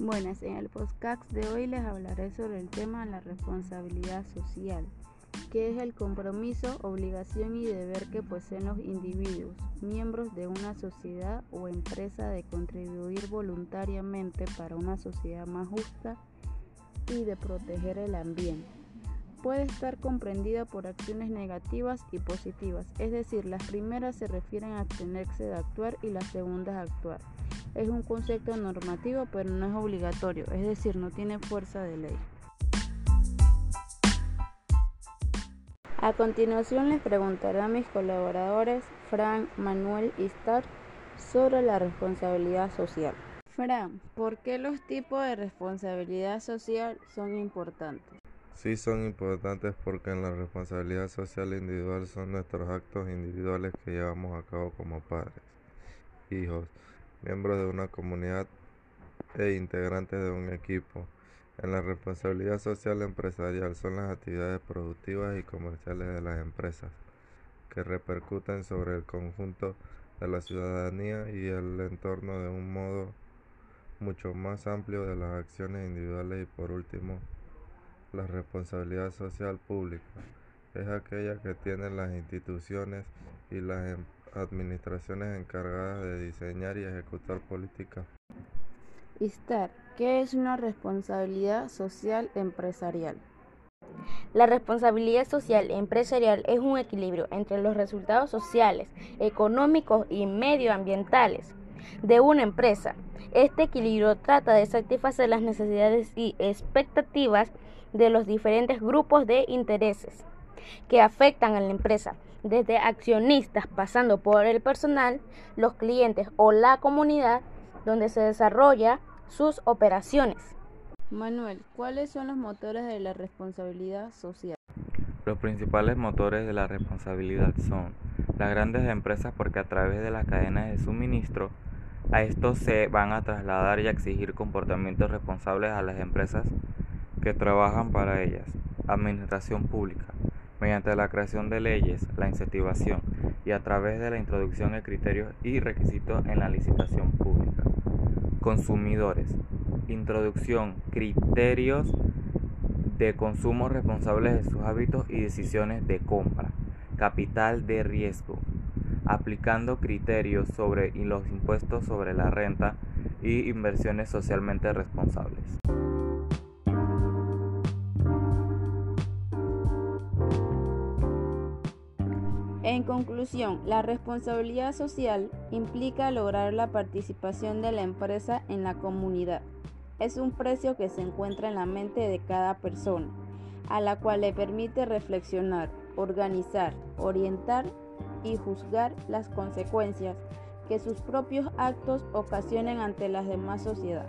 Buenas, en el podcast de hoy les hablaré sobre el tema de la responsabilidad social, que es el compromiso, obligación y deber que poseen los individuos, miembros de una sociedad o empresa de contribuir voluntariamente para una sociedad más justa y de proteger el ambiente. Puede estar comprendida por acciones negativas y positivas, es decir, las primeras se refieren a abstenerse de actuar y las segundas a actuar es un concepto normativo pero no es obligatorio, es decir, no tiene fuerza de ley. A continuación les preguntaré a mis colaboradores Fran, Manuel y Star sobre la responsabilidad social. Fran, ¿por qué los tipos de responsabilidad social son importantes? Sí son importantes porque en la responsabilidad social individual son nuestros actos individuales que llevamos a cabo como padres, hijos, miembros de una comunidad e integrantes de un equipo. En la responsabilidad social empresarial son las actividades productivas y comerciales de las empresas que repercuten sobre el conjunto de la ciudadanía y el entorno de un modo mucho más amplio de las acciones individuales y por último la responsabilidad social pública es aquella que tienen las instituciones y las empresas administraciones encargadas de diseñar y ejecutar políticas. ¿qué es una responsabilidad social empresarial? La responsabilidad social empresarial es un equilibrio entre los resultados sociales, económicos y medioambientales de una empresa. Este equilibrio trata de satisfacer las necesidades y expectativas de los diferentes grupos de intereses que afectan a la empresa desde accionistas pasando por el personal, los clientes o la comunidad donde se desarrolla sus operaciones. Manuel, ¿cuáles son los motores de la responsabilidad social? Los principales motores de la responsabilidad son las grandes empresas porque a través de las cadenas de suministro a estos se van a trasladar y a exigir comportamientos responsables a las empresas que trabajan para ellas. Administración pública mediante la creación de leyes, la incentivación y a través de la introducción de criterios y requisitos en la licitación pública. Consumidores. Introducción, criterios de consumo responsables de sus hábitos y decisiones de compra. Capital de riesgo. Aplicando criterios sobre los impuestos sobre la renta y inversiones socialmente responsables. En conclusión, la responsabilidad social implica lograr la participación de la empresa en la comunidad. Es un precio que se encuentra en la mente de cada persona, a la cual le permite reflexionar, organizar, orientar y juzgar las consecuencias que sus propios actos ocasionen ante la demás sociedad.